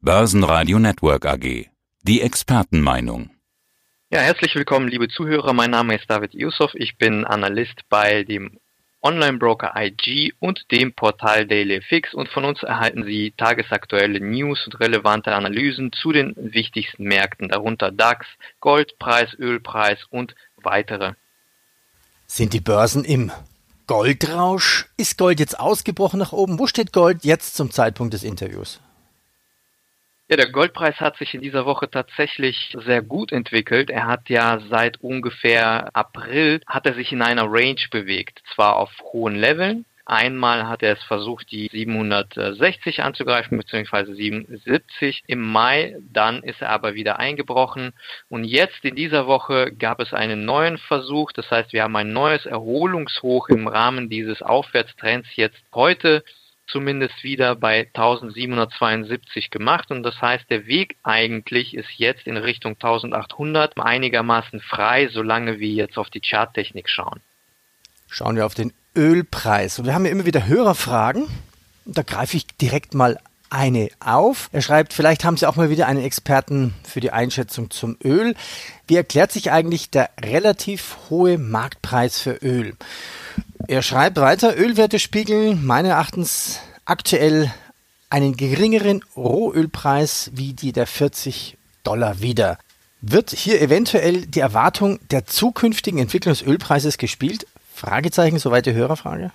Börsenradio Network AG. Die Expertenmeinung. Ja, herzlich willkommen, liebe Zuhörer. Mein Name ist David Yusuf. Ich bin Analyst bei dem Online-Broker IG und dem Portal DailyFix und von uns erhalten Sie tagesaktuelle News und relevante Analysen zu den wichtigsten Märkten, darunter DAX, Goldpreis, Ölpreis und weitere. Sind die Börsen im Goldrausch? Ist Gold jetzt ausgebrochen nach oben? Wo steht Gold jetzt zum Zeitpunkt des Interviews? Ja, der Goldpreis hat sich in dieser Woche tatsächlich sehr gut entwickelt. Er hat ja seit ungefähr April hat er sich in einer Range bewegt, zwar auf hohen Leveln, Einmal hat er es versucht, die 760 anzugreifen, beziehungsweise 77 im Mai. Dann ist er aber wieder eingebrochen. Und jetzt in dieser Woche gab es einen neuen Versuch. Das heißt, wir haben ein neues Erholungshoch im Rahmen dieses Aufwärtstrends jetzt heute zumindest wieder bei 1772 gemacht und das heißt, der Weg eigentlich ist jetzt in Richtung 1800 einigermaßen frei, solange wir jetzt auf die Charttechnik schauen. Schauen wir auf den Ölpreis. Und wir haben ja immer wieder Hörerfragen. Da greife ich direkt mal eine auf. Er schreibt, vielleicht haben Sie auch mal wieder einen Experten für die Einschätzung zum Öl. Wie erklärt sich eigentlich der relativ hohe Marktpreis für Öl? Er schreibt weiter, Ölwerte spiegeln meines Erachtens aktuell einen geringeren Rohölpreis wie die der 40 Dollar wider. Wird hier eventuell die Erwartung der zukünftigen Entwicklung des Ölpreises gespielt? Fragezeichen, soweit die Hörerfrage?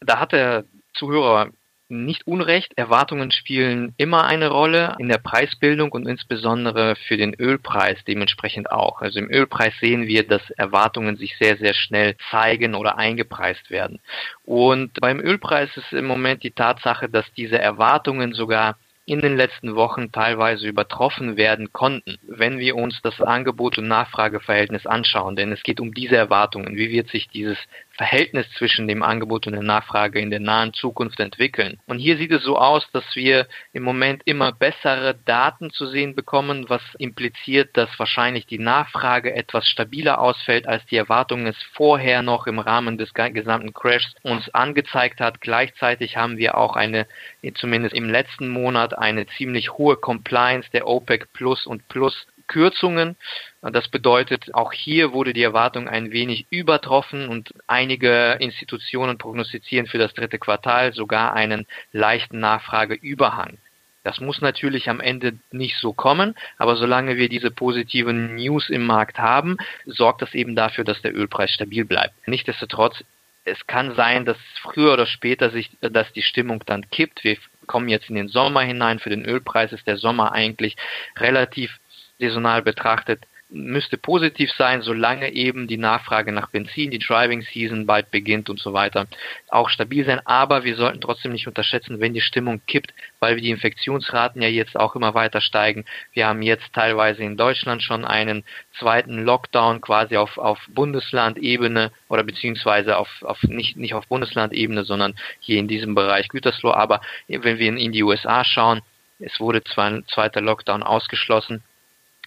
Da hat der Zuhörer nicht unrecht. Erwartungen spielen immer eine Rolle in der Preisbildung und insbesondere für den Ölpreis dementsprechend auch. Also im Ölpreis sehen wir, dass Erwartungen sich sehr, sehr schnell zeigen oder eingepreist werden. Und beim Ölpreis ist im Moment die Tatsache, dass diese Erwartungen sogar in den letzten Wochen teilweise übertroffen werden konnten, wenn wir uns das Angebot- und Nachfrageverhältnis anschauen. Denn es geht um diese Erwartungen. Wie wird sich dieses Verhältnis zwischen dem Angebot und der Nachfrage in der nahen Zukunft entwickeln. Und hier sieht es so aus, dass wir im Moment immer bessere Daten zu sehen bekommen, was impliziert, dass wahrscheinlich die Nachfrage etwas stabiler ausfällt, als die Erwartungen es vorher noch im Rahmen des gesamten Crashs uns angezeigt hat. Gleichzeitig haben wir auch eine, zumindest im letzten Monat, eine ziemlich hohe Compliance der OPEC Plus und Plus Kürzungen. Das bedeutet, auch hier wurde die Erwartung ein wenig übertroffen und einige Institutionen prognostizieren für das dritte Quartal sogar einen leichten Nachfrageüberhang. Das muss natürlich am Ende nicht so kommen, aber solange wir diese positiven News im Markt haben, sorgt das eben dafür, dass der Ölpreis stabil bleibt. Nichtsdestotrotz, es kann sein, dass früher oder später sich, dass die Stimmung dann kippt. Wir kommen jetzt in den Sommer hinein. Für den Ölpreis ist der Sommer eigentlich relativ saisonal betrachtet, müsste positiv sein, solange eben die Nachfrage nach Benzin, die Driving Season bald beginnt und so weiter, auch stabil sein. Aber wir sollten trotzdem nicht unterschätzen, wenn die Stimmung kippt, weil die Infektionsraten ja jetzt auch immer weiter steigen. Wir haben jetzt teilweise in Deutschland schon einen zweiten Lockdown quasi auf, auf Bundeslandebene oder beziehungsweise auf, auf nicht, nicht auf Bundeslandebene, sondern hier in diesem Bereich Gütersloh. Aber wenn wir in die USA schauen, es wurde zwar ein zweiter Lockdown ausgeschlossen,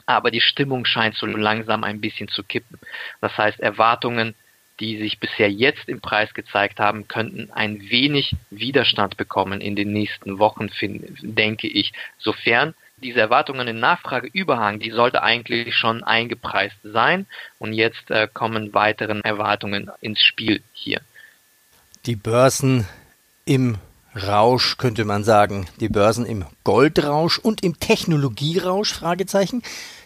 aber die Stimmung scheint so langsam ein bisschen zu kippen. Das heißt, Erwartungen, die sich bisher jetzt im Preis gezeigt haben, könnten ein wenig Widerstand bekommen in den nächsten Wochen, denke ich. Sofern diese Erwartungen in Nachfrageüberhang, die sollte eigentlich schon eingepreist sein. Und jetzt äh, kommen weitere Erwartungen ins Spiel hier. Die Börsen im Rausch, könnte man sagen. Die Börsen im Goldrausch und im Technologierausch, Fragezeichen.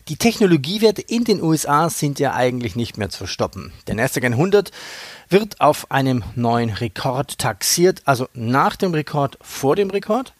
Die Technologiewerte in den USA sind ja eigentlich nicht mehr zu stoppen. Der Nasdaq 100 wird auf einem neuen Rekord taxiert, also nach dem Rekord, vor dem Rekord?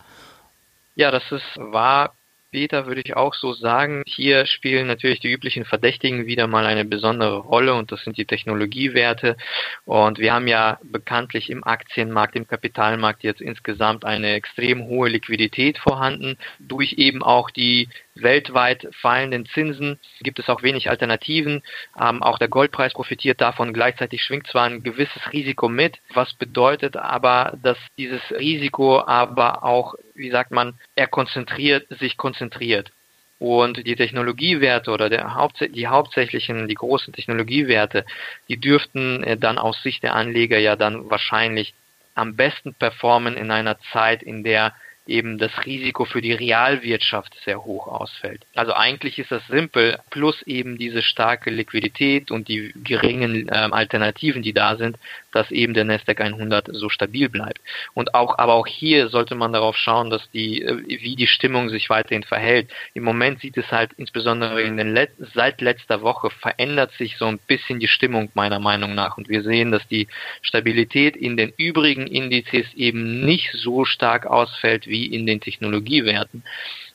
Ja, das ist, war Peter würde ich auch so sagen. Hier spielen natürlich die üblichen Verdächtigen wieder mal eine besondere Rolle und das sind die Technologiewerte. Und wir haben ja bekanntlich im Aktienmarkt, im Kapitalmarkt jetzt insgesamt eine extrem hohe Liquidität vorhanden durch eben auch die weltweit fallenden Zinsen gibt es auch wenig Alternativen. Ähm, auch der Goldpreis profitiert davon. Gleichzeitig schwingt zwar ein gewisses Risiko mit, was bedeutet aber, dass dieses Risiko aber auch, wie sagt man, er konzentriert, sich konzentriert. Und die Technologiewerte oder der Haupt die hauptsächlichen, die großen Technologiewerte, die dürften äh, dann aus Sicht der Anleger ja dann wahrscheinlich am besten performen in einer Zeit, in der eben das Risiko für die Realwirtschaft sehr hoch ausfällt. Also eigentlich ist das simpel, plus eben diese starke Liquidität und die geringen äh, Alternativen, die da sind, dass eben der Nasdaq 100 so stabil bleibt. Und auch, aber auch hier sollte man darauf schauen, dass die, äh, wie die Stimmung sich weiterhin verhält. Im Moment sieht es halt insbesondere in den Let seit letzter Woche verändert sich so ein bisschen die Stimmung meiner Meinung nach. Und wir sehen, dass die Stabilität in den übrigen Indizes eben nicht so stark ausfällt wie in den Technologiewerten.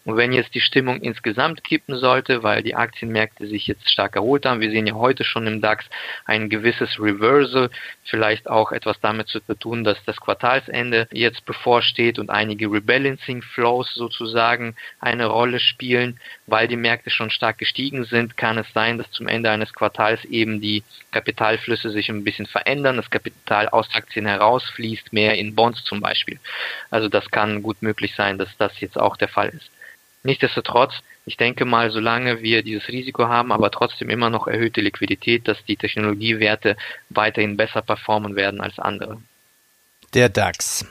Und wenn jetzt die Stimmung insgesamt kippen sollte, weil die Aktienmärkte sich jetzt stark erholt haben, wir sehen ja heute schon im DAX ein gewisses Reversal, vielleicht auch etwas damit zu tun, dass das Quartalsende jetzt bevorsteht und einige Rebalancing Flows sozusagen eine Rolle spielen, weil die Märkte schon stark gestiegen sind, kann es sein, dass zum Ende eines Quartals eben die Kapitalflüsse sich ein bisschen verändern, das Kapital aus Aktien herausfließt, mehr in Bonds zum Beispiel. Also das kann gut möglich sein, dass das jetzt auch der Fall ist. Nichtsdestotrotz, ich denke mal, solange wir dieses Risiko haben, aber trotzdem immer noch erhöhte Liquidität, dass die Technologiewerte weiterhin besser performen werden als andere. Der DAX.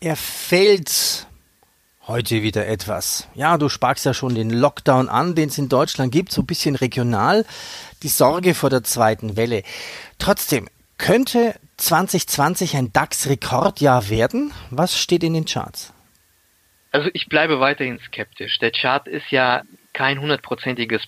Er fällt heute wieder etwas. Ja, du sparkst ja schon den Lockdown an, den es in Deutschland gibt, so ein bisschen regional. Die Sorge vor der zweiten Welle. Trotzdem, könnte 2020 ein DAX-Rekordjahr werden? Was steht in den Charts? Also ich bleibe weiterhin skeptisch. Der Chart ist ja kein hundertprozentiges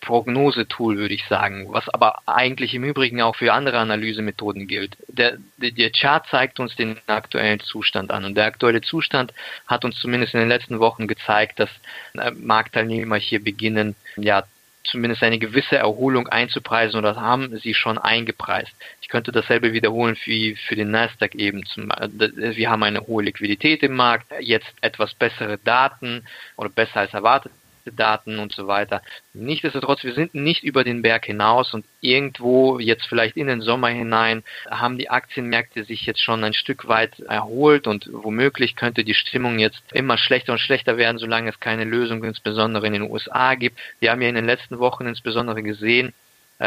Prognosetool, würde ich sagen, was aber eigentlich im Übrigen auch für andere Analysemethoden gilt. Der, der Chart zeigt uns den aktuellen Zustand an und der aktuelle Zustand hat uns zumindest in den letzten Wochen gezeigt, dass äh, Marktteilnehmer hier beginnen, ja, zumindest eine gewisse Erholung einzupreisen oder haben sie schon eingepreist. Ich könnte dasselbe wiederholen wie für den Nasdaq eben. Zum, äh, wir haben eine hohe Liquidität im Markt, jetzt etwas bessere Daten oder besser als erwartet Daten und so weiter. Nichtsdestotrotz, wir sind nicht über den Berg hinaus und irgendwo jetzt vielleicht in den Sommer hinein haben die Aktienmärkte sich jetzt schon ein Stück weit erholt und womöglich könnte die Stimmung jetzt immer schlechter und schlechter werden, solange es keine Lösung insbesondere in den USA gibt. Wir haben ja in den letzten Wochen insbesondere gesehen,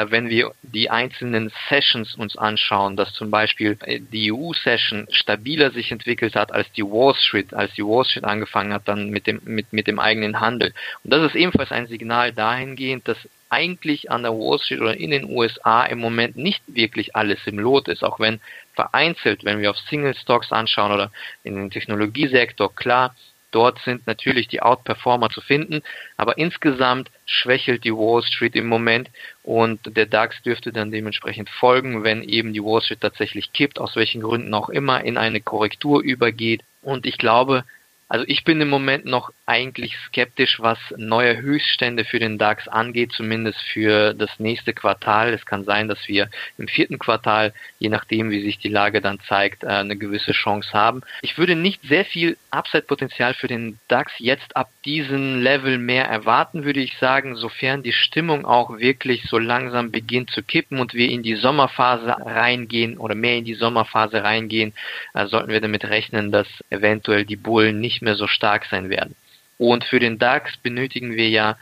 wenn wir die einzelnen Sessions uns anschauen, dass zum Beispiel äh, die EU-Session stabiler sich entwickelt hat als die Wall Street, als die Wall Street angefangen hat dann mit dem, mit, mit dem eigenen Handel. Und das ist ebenfalls ein Signal dahingehend, dass eigentlich an der Wall Street oder in den USA im Moment nicht wirklich alles im Lot ist, auch wenn vereinzelt, wenn wir auf Single Stocks anschauen oder in den Technologiesektor, klar, Dort sind natürlich die Outperformer zu finden, aber insgesamt schwächelt die Wall Street im Moment und der DAX dürfte dann dementsprechend folgen, wenn eben die Wall Street tatsächlich kippt, aus welchen Gründen auch immer, in eine Korrektur übergeht. Und ich glaube, also ich bin im Moment noch eigentlich skeptisch, was neue Höchststände für den DAX angeht, zumindest für das nächste Quartal. Es kann sein, dass wir im vierten Quartal, je nachdem, wie sich die Lage dann zeigt, äh, eine gewisse Chance haben. Ich würde nicht sehr viel Upside-Potenzial für den DAX jetzt ab diesem Level mehr erwarten, würde ich sagen, sofern die Stimmung auch wirklich so langsam beginnt zu kippen und wir in die Sommerphase reingehen oder mehr in die Sommerphase reingehen, äh, sollten wir damit rechnen, dass eventuell die Bullen nicht mehr so stark sein werden. Und für den DAX benötigen wir ja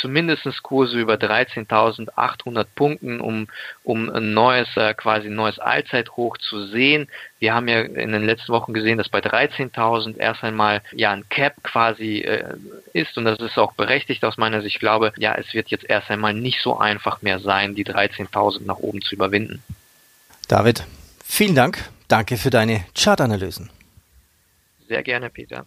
zumindest Kurse über 13.800 Punkten, um, um ein neues, äh, quasi neues Allzeithoch zu sehen. Wir haben ja in den letzten Wochen gesehen, dass bei 13.000 erst einmal ja ein Cap quasi äh, ist und das ist auch berechtigt aus meiner Sicht. Ich glaube, ja, es wird jetzt erst einmal nicht so einfach mehr sein, die 13.000 nach oben zu überwinden. David, vielen Dank. Danke für deine Chartanalysen. Sehr gerne, Peter.